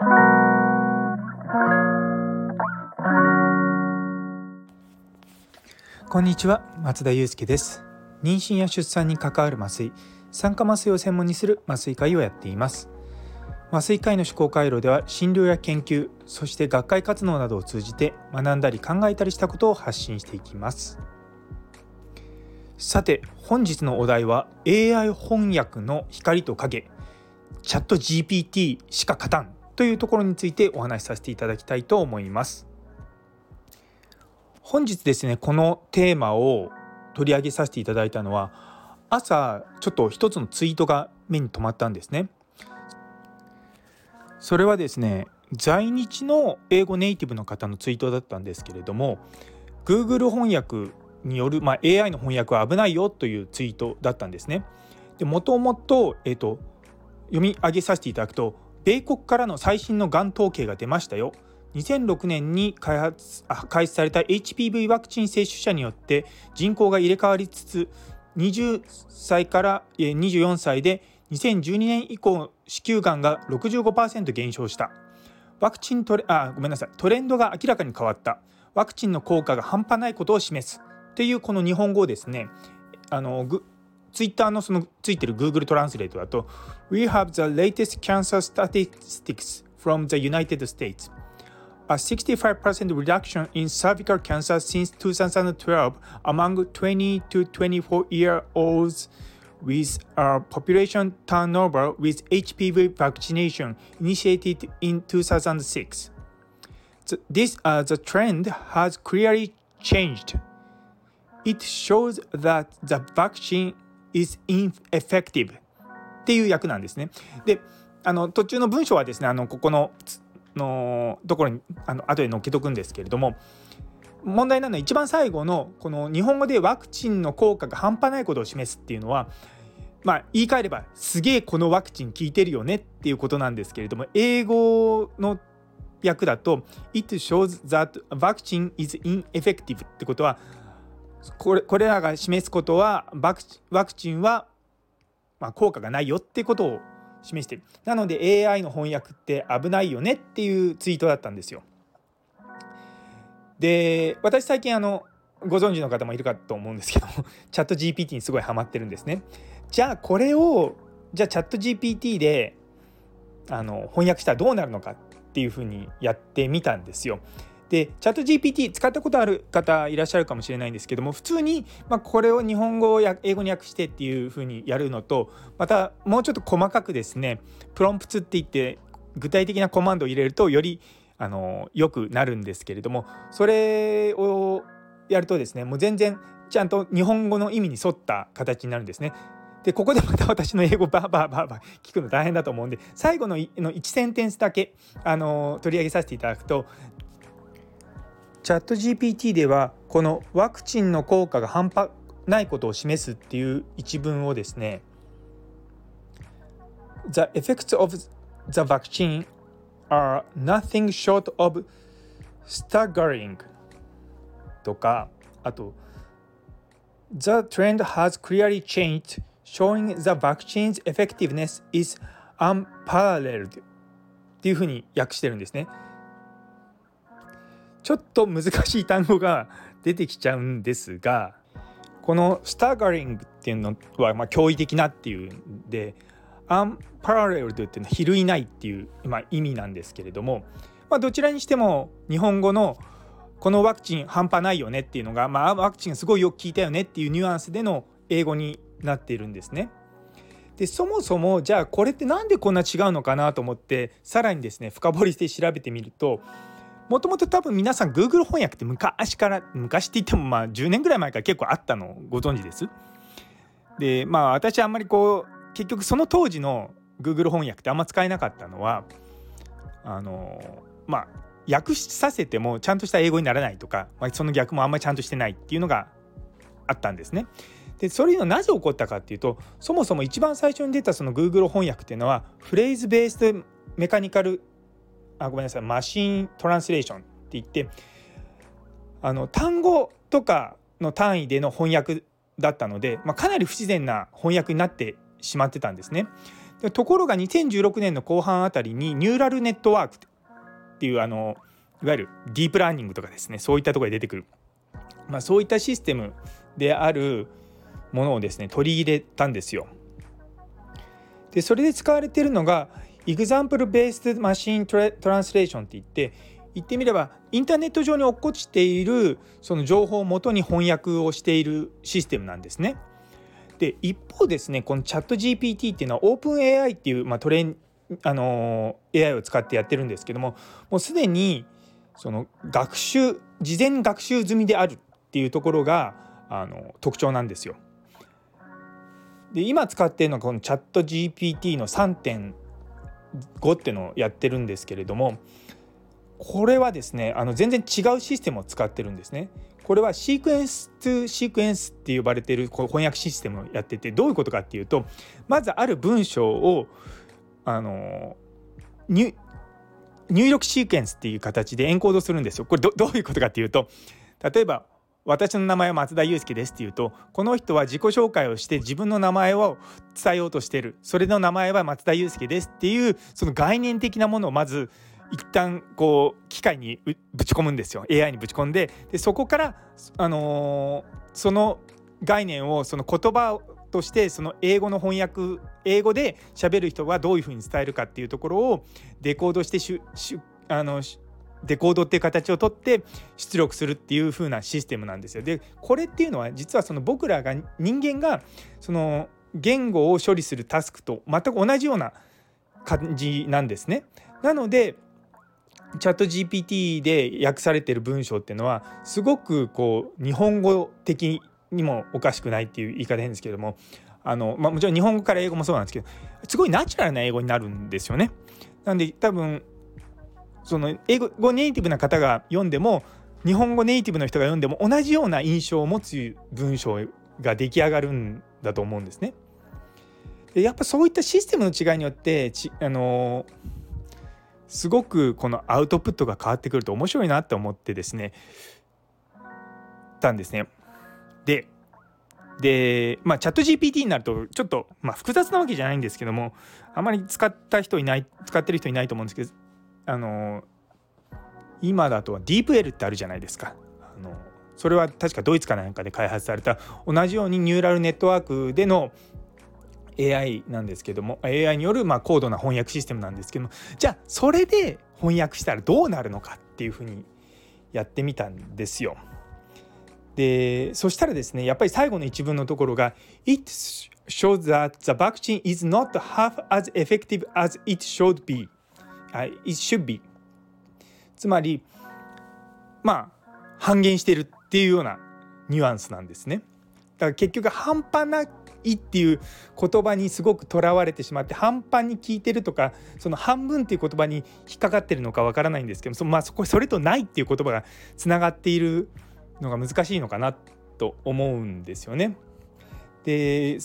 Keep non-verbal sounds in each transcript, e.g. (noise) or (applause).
こんにちは松田祐介です。妊娠や出産に関わる麻酔酸化麻酔を専門にする麻酔会をやっています。麻酔科医の思考回路では診療や研究そして学会活動などを通じて学んだり考えたりしたことを発信していきます。さて本日のお題は AI 翻訳の光と影。チャット GPT しか勝たん。というところについてお話しさせていただきたいと思います本日ですねこのテーマを取り上げさせていただいたのは朝ちょっと一つのツイートが目に留まったんですねそれはですね在日の英語ネイティブの方のツイートだったんですけれども Google 翻訳による、まあ、AI の翻訳は危ないよというツイートだったんですね。でもともと,、えーと読み上げさせていただくと米国からの最新のがん統計が出ましたよ。2006年に開発開始された HPV ワクチン接種者によって人口が入れ替わりつつ20歳から24歳で2012年以降子宮がんが65%減少した。ワクチントレあごめんなさい。トレンドが明らかに変わった。ワクチンの効果が半端ないことを示す。っていうこの日本語をですねあのツイッターのそのついてる Google トランスレートだと We have the latest cancer statistics from the United States a 65% reduction in cervical cancer since 2012 among 20 to 24 year olds with a population turnover with HPV vaccination initiated in 2006. The, this, uh, the trend has clearly changed. It shows that the vaccine is ineffective っていう役なんですね。で、あの途中の文章はですね、あのここののところにあの後で載っけとくんですけれども問題なのは一番最後のこの日本語でワクチンの効果が半端ないことを示すっていうのはまあ言い換えればすげえこのワクチン効いてるよねっていうことなんですけれども英語の訳だと It shows that vaccine is ineffective ってことはこれこれらが示すことはワクチンはまあ効果がないよってことを示してる。なので AI の翻訳って危ないよねっていうツイートだったんですよ。で私最近あのご存知の方もいるかと思うんですけど (laughs) チャット GPT にすごいハマってるんですね。じゃあこれをじゃあチャット GPT であの翻訳したらどうなるのかっていうふうにやってみたんですよ。でチャット GPT 使ったことある方いらっしゃるかもしれないんですけども普通に、ま、これを日本語を英語に訳してっていうふうにやるのとまたもうちょっと細かくですねプロンプツって言って具体的なコマンドを入れるとよりあの良くなるんですけれどもそれをやるとですねもう全然ちゃんと日本語の意味に沿った形になるんですね。でここでまた私の英語バーバーバーバー聞くの大変だと思うんで最後のの1センテンスだけあの取り上げさせていただくとチャット GPT ではこのワクチンの効果が半端ないことを示すっていう一文をですね The effects of the vaccine are nothing short of staggering とかあと The trend has clearly changed showing the vaccine's effectiveness is unparalleled っていうふうに訳してるんですね。ちょっと難しい単語が出てきちゃうんですがこのスタガリングっていうのはまあ驚異的なっていうんでアンパラレルっていうのは比類ないっていう、まあ、意味なんですけれども、まあ、どちらにしても日本語のこのワクチン半端ないよねっていうのが、まあ、ワクチンすごいよく効いたよねっていうニュアンスでの英語になっているんですね。でそもそもじゃあこれって何でこんな違うのかなと思ってさらにですね深掘りして調べてみるともともと多分皆さん Google 翻訳って昔から昔って言ってもまあ10年ぐらい前から結構あったのご存知です？でまあ私はあんまりこう結局その当時の Google 翻訳ってあんま使えなかったのはあのまあ訳させてもちゃんとした英語にならないとか、まあ、その逆もあんまりちゃんとしてないっていうのがあったんですね。でそれいうのなぜ起こったかっていうとそもそも一番最初に出たその Google 翻訳っていうのはフレーズベースメカニカルあごめんなさいマシントランスレーションって言ってあの単語とかの単位での翻訳だったので、まあ、かなり不自然な翻訳になってしまってたんですね。でところが2016年の後半あたりにニューラルネットワークっていうあのいわゆるディープラーニングとかですねそういったところで出てくる、まあ、そういったシステムであるものをですね取り入れたんですよ。でそれで使われているのが Example Based Machine Translation って言って言ってみればインターネット上に落っこちているその情報をもとに翻訳をしているシステムなんですね。で一方ですねこのチャット GPT っていうのは OpenAI っていう、まあ、トレあの AI を使ってやってるんですけどももうすでにその学習事前学習済みであるっていうところがあの特徴なんですよ。で今使っているのはこのチャット GPT の5ってのをやってるんですけれどもこれはですねあの全然違うシステムを使ってるんですね。これはシークエンス2シークエンスって呼ばれてる翻訳システムをやっててどういうことかっていうとまずある文章をあの入力シークエンスっていう形でエンコードするんですよ。これどういうことかっていうと例えば私の名前は松田祐介ですっていうとこの人は自己紹介をして自分の名前を伝えようとしてる。それの名前は松田祐介ですっていうその概念的なものをまず一旦こう機械にぶち込むんですよ。AI にぶち込んででそこから、あのー、その概念をその言葉としてその英語の翻訳英語で喋る人はどういうふうに伝えるかっていうところをデコードしてししあのデコードっていう形をとって出力するっていう風なシステムなんですよ。でこれっていうのは実はその僕らが人間がその言語を処理するタスクと全く同じような感じなんですね。なのでチャット GPT で訳されてる文章っていうのはすごくこう日本語的にもおかしくないっていう言い方変ですけどもあの、まあ、もちろん日本語から英語もそうなんですけどすごいナチュラルな英語になるんですよね。なんで多分その英語ネイティブな方が読んでも日本語ネイティブの人が読んでも同じような印象を持つ文章が出来上がるんだと思うんですね。でやっぱそういったシステムの違いによってちあのすごくこのアウトプットが変わってくると面白いなって思ってですねたんですね。ででまあチャット GPT になるとちょっと、まあ、複雑なわけじゃないんですけどもあまり使った人いない使ってる人いないと思うんですけどあの今だとはディープ L ってあるじゃないですか。あのそれは確かドイツかなんかで開発された同じようにニューラルネットワークでの AI なんですけども AI によるま高度な翻訳システムなんですけどもじゃあそれで翻訳したらどうなるのかっていうふうにやってみたんですよ。でそしたらですねやっぱり最後の一文のところが「It shows that the vaccine is not half as effective as it should be」it should be つまりまあ半減してるっていうようなニュアンスなんですね。だから結局半端ないっていう言葉にすごくとらわれてしまって半端に聞いてるとかその半分っていう言葉に引っかかってるのかわからないんですけどそ,、まあ、そこそれとないっていう言葉がつながっているのが難しいのかなと思うんですよね。で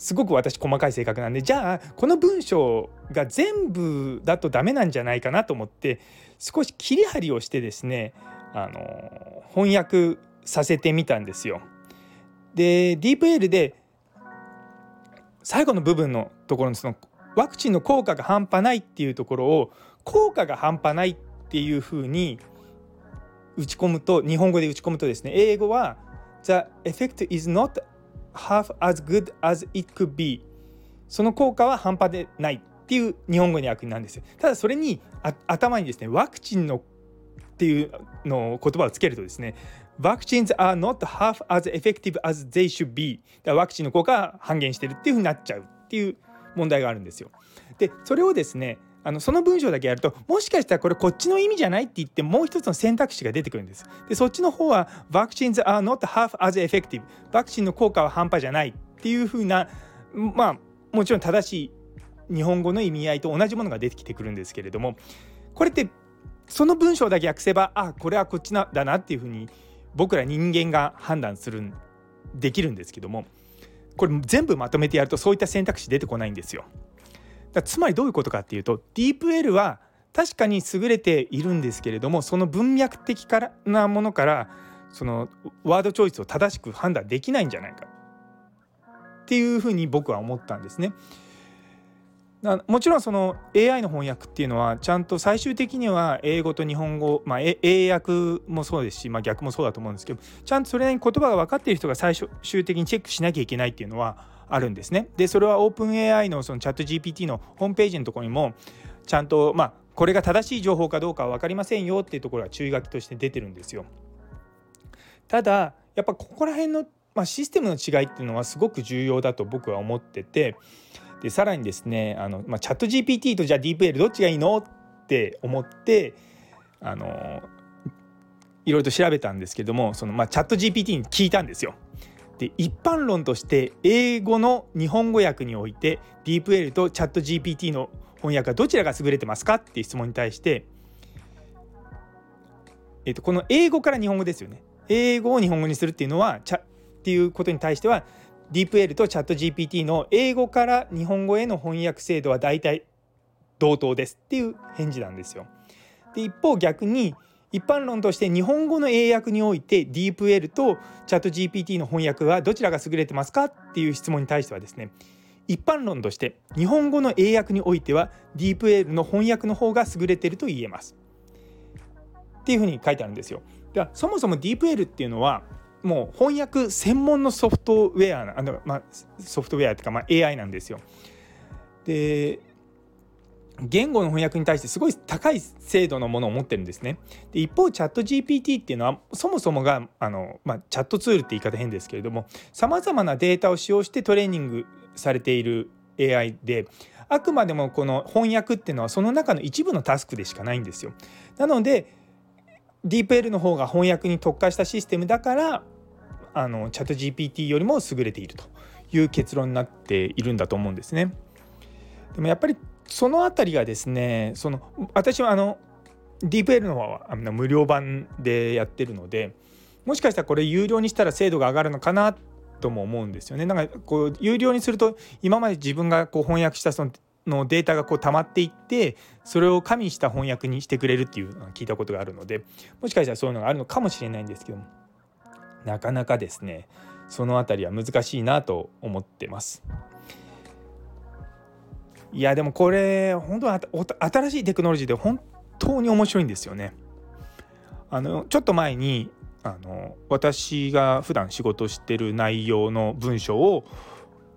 すごく私細かい性格なんでじゃあこの文章が全部だとダメなんじゃないかなと思って少し切り張りをしてですねあの翻訳させてみたんですよ。で DeepL で最後の部分のところのそのワクチンの効果が半端ないっていうところを効果が半端ないっていうふうに打ち込むと日本語で打ち込むとですね英語は The effect is not half as good as it could be. その効果は半端でないっていう日本語に訳なんですよ。ただそれに頭にですねワクチンのっていうの言葉をつけるとですね Vaccines are not half as effective as they should be. ワクチンの効果は半減してるっていうふうになっちゃうっていう問題があるんですよ。でそれをですねあのその文章だけやるともしかしたらこれこっちの意味じゃないって言ってもう一つの選択肢が出てくるんです。でそっちの方は Vaccines are not half as effective ワクチンの効果は半端じゃないっていうふうなまあもちろん正しい日本語の意味合いと同じものが出てきてくるんですけれどもこれってその文章だけ訳せばあこれはこっちだなっていうふうに僕ら人間が判断するできるんですけどもこれ全部まとめてやるとそういった選択肢出てこないんですよ。だつまりどういうことかっていうと DeepL は確かに優れているんですけれどもその文脈的からなものからそのワードチョイスを正しく判断できないんじゃないかっていうふうに僕は思ったんですね。もちろんその AI の翻訳っていうのはちゃんと最終的には英語と日本語、まあ、英訳もそうですし、まあ、逆もそうだと思うんですけどちゃんとそれなりに言葉が分かっている人が最終的にチェックしなきゃいけないっていうのはあるんですね。でそれはオープン AI のそのチャット GPT のホームページのところにもちゃんとまあこれが正しい情報かどうかは分かりませんよっていうところは注意書きとして出てるんですよ。ただやっぱここら辺の、まあ、システムの違いっていうのはすごく重要だと僕は思っててでさらにですねあの、まあ、チャット GPT とじゃあ DeepL どっちがいいのって思ってあのいろいろと調べたんですけどもその、まあ、チャット GPT に聞いたんですよ。で一般論として英語の日本語訳において DeepL とチャット GPT の翻訳はどちらが優れてますかっていう質問に対して、えっと、この英語から日本語ですよね。英語を日本語にするっていうのはチャっていうことに対しては DeepL と ChatGPT の英語から日本語への翻訳精度は大体同等ですっていう返事なんですよ。で一方逆に一般論として日本語の英訳において DeepL と ChatGPT の翻訳はどちらが優れてますかっていう質問に対してはですね一般論として日本語の英訳においては DeepL の翻訳の方が優れてると言えます。っていうふうに書いてあるんですよ。ではそもそも DeepL っていうのはもう翻訳専門のソフトウェアあの、まあ、ソフトウェアというか、まあ、AI なんですよ。で言語の翻訳に対してすごい高い精度のものを持ってるんですね。で一方チャット GPT っていうのはそもそもがあの、まあ、チャットツールって言い方変ですけれどもさまざまなデータを使用してトレーニングされている AI であくまでもこの翻訳っていうのはその中の一部のタスクでしかないんですよ。なので DeepL の方が翻訳に特化したシステムだからあのチャット GPT よりも優れているという結論になっているんだと思うんですね。でもやっぱりその辺りがですねその私はあの DeepL の方はあの無料版でやってるのでもしかしたらこれ有料にしたら精度が上がるのかなとも思うんですよね。なんかこう有料にすると今まで自分がこう翻訳したそののデータがこう溜まっていってそれを加味した翻訳にしてくれるっていうのを聞いたことがあるのでもしかしたらそういうのがあるのかもしれないんですけどもなかなかですねその辺りは難しいなと思ってます。いやでもこれ本当は新しいテクノロジーで本当に面白いんですよね。あのちょっと前にあの私が普段仕事してる内容の文章を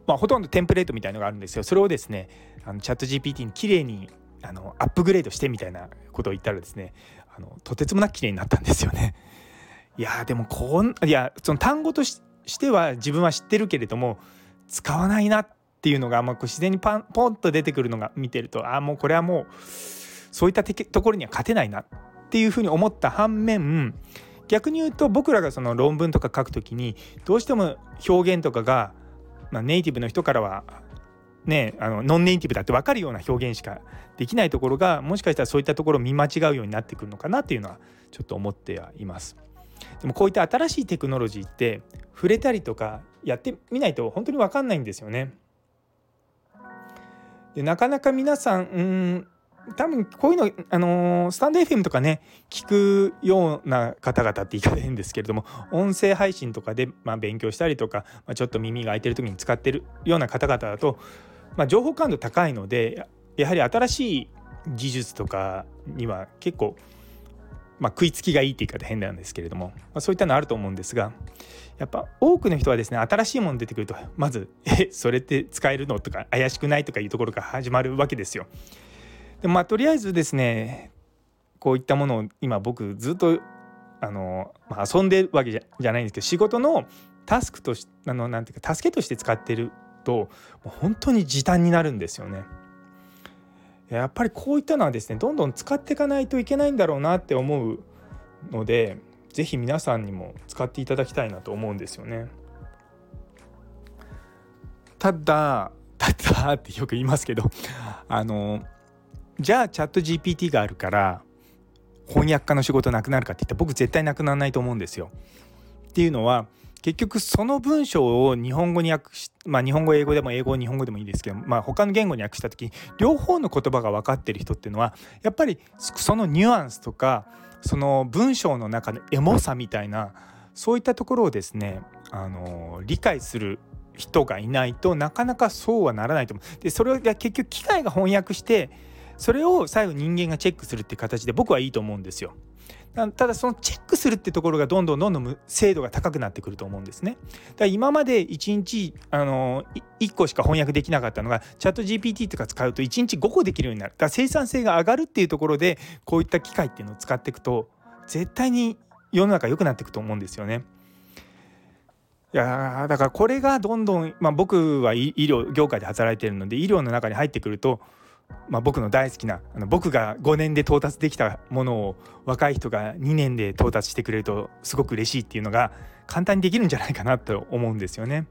まあ、ほとんどテンプレートみたいのがあるんですよそれをですねあのチャット GPT にきれいにあのアップグレードしてみたいなことを言ったらですねあのとてつもなく綺麗になったんですよね。(laughs) いやでもこんいやその単語としては自分は知ってるけれども使わないなってていうのが、まあ、自然にパンポンと出てくるのが見てるとああもうこれはもうそういったところには勝てないなっていうふうに思った反面逆に言うと僕らがその論文とか書くときにどうしても表現とかがまあ、ネイティブの人からはねあのノンネイティブだって分かるような表現しかできないところがもしかしたらそういったところを見間違うようになってくるのかなっていうのはちょっと思ってはいます。でもこういった新しいテクノロジーって触れたりとかやってみないと本当に分かんないんですよね。でなかなか皆さんうん多分こういうの、あのー、スタンド FM とかね聞くような方々って言い方変ですけれども音声配信とかで、まあ、勉強したりとか、まあ、ちょっと耳が開いてる時に使ってるような方々だと、まあ、情報感度高いのでやはり新しい技術とかには結構、まあ、食いつきがいいって言い方変なんですけれども、まあ、そういったのあると思うんですがやっぱ多くの人はですね新しいもの出てくるとまず「(laughs) えそれって使えるの?」とか「怪しくない?」とかいうところから始まるわけですよ。でまあとりあえずですねこういったものを今僕ずっとあの、まあ、遊んでるわけじゃじゃないんですけど仕事のタスクとしあのなんていうか助けとして使ってるともう本当に時短になるんですよね。やっぱりこういったのはですねどんどん使っていかないといけないんだろうなって思うので是非皆さんにも使っていただきたいなと思うんですよね。ただただってよく言いますけどあのじゃあチャット GPT があるから翻訳家の仕事なくなるかって言ったら僕絶対なくならないと思うんですよ。っていうのは結局その文章を日本語に訳しまあ日本語英語でも英語日本語でもいいですけど、まあ、他の言語に訳した時両方の言葉が分かってる人っていうのはやっぱりそのニュアンスとかその文章の中のエモさみたいなそういったところをですねあの理解する人がいないとなかなかそうはならないと思う。でそれが結局機械が翻訳してそれを最後人間がチェックするって形で僕はいいと思うんですよ。ただそのチェックするってところがどんどんどんどん精度が高くなってくると思うんですね。だから今まで1日あの1個しか翻訳できなかったのがチャット GPT とか使うと1日5個できるようになる。だから生産性が上がるっていうところでこういった機械っていうのを使っていくと絶対に世の中良くなっていくと思うんですよね。いやだからこれがどんどん、まあ、僕は医療業界で働いてるので医療の中に入ってくるとまあ、僕の大好きなあの僕が5年で到達できたものを若い人が2年で到達してくれるとすごく嬉しいっていうのが簡単にできるんじゃないかなと思うんですよね。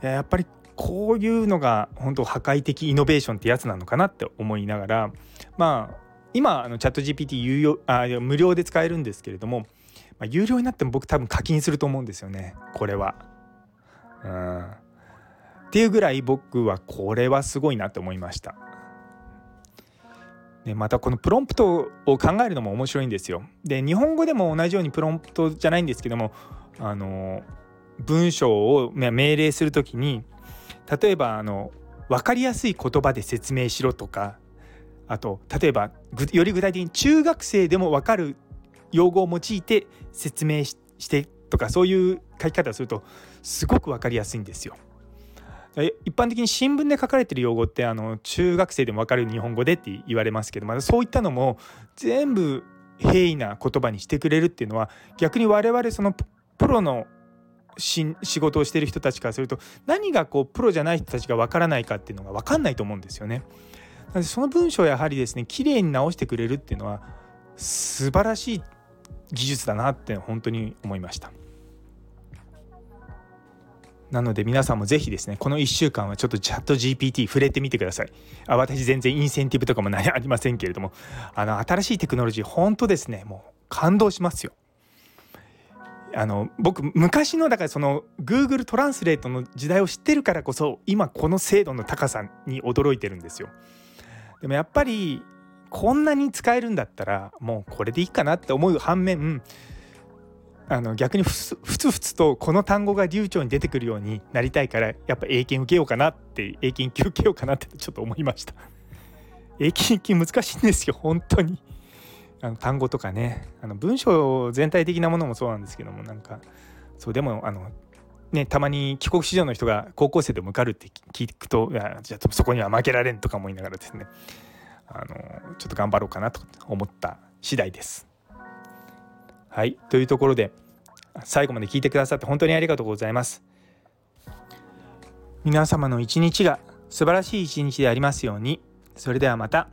やっぱりこういうのが本当破壊的イノベーションってやつなのかなって思いながらまあ今あのチャット GPT 有料あ無料で使えるんですけれども、まあ、有料になっても僕多分課金すると思うんですよねこれは。うんっていうぐらい僕はこれはすごいなと思いました。でまたこのプロンプトを考えるのも面白いんですよ。で日本語でも同じようにプロンプトじゃないんですけどもあの文章を命令する時に例えばあの分かりやすい言葉で説明しろとかあと例えばより具体的に中学生でも分かる用語を用いて説明してとかそういう書き方をするとすごく分かりやすいんですよ。一般的に新聞で書かれてる用語ってあの中学生でも分かる日本語でって言われますけど、ま、そういったのも全部平易な言葉にしてくれるっていうのは逆に我々そのプロの仕事をしてる人たちからすると何がこうプロじゃない人たちが分からないかっていうのが分かんないと思うんですよね。なのでその文章をやはりですね綺麗に直してくれるっていうのは素晴らしい技術だなって本当に思いました。なので皆さんもぜひですね、この1週間はちょっとチャット GPT 触れてみてください。あ私全然インセンティブとかもありませんけれども、あの新しいテクノロジー、本当ですね、もう感動しますよ。あの僕昔のだからその Google トランスレートの時代を知ってるからこそ今この精度の高さに驚いてるんですよ。でもやっぱりこんなに使えるんだったらもうこれでいいかなって思う反面あの逆にふつふつとこの単語が流暢に出てくるようになりたいからやっぱ英検受けようかなって英検級受けようかなってちょっと思いました (laughs) 英検級難しいんですよ本当にあの単語とかねあの文章全体的なものもそうなんですけどもなんかそうでもあのねたまに帰国子女の人が高校生でも受かるって聞くといやじゃあそこには負けられんとか思いながらですねあのちょっと頑張ろうかなと思った次第です。はいというところで最後まで聞いてくださって本当にありがとうございます。皆様の一日が素晴らしい一日でありますように。それではまた。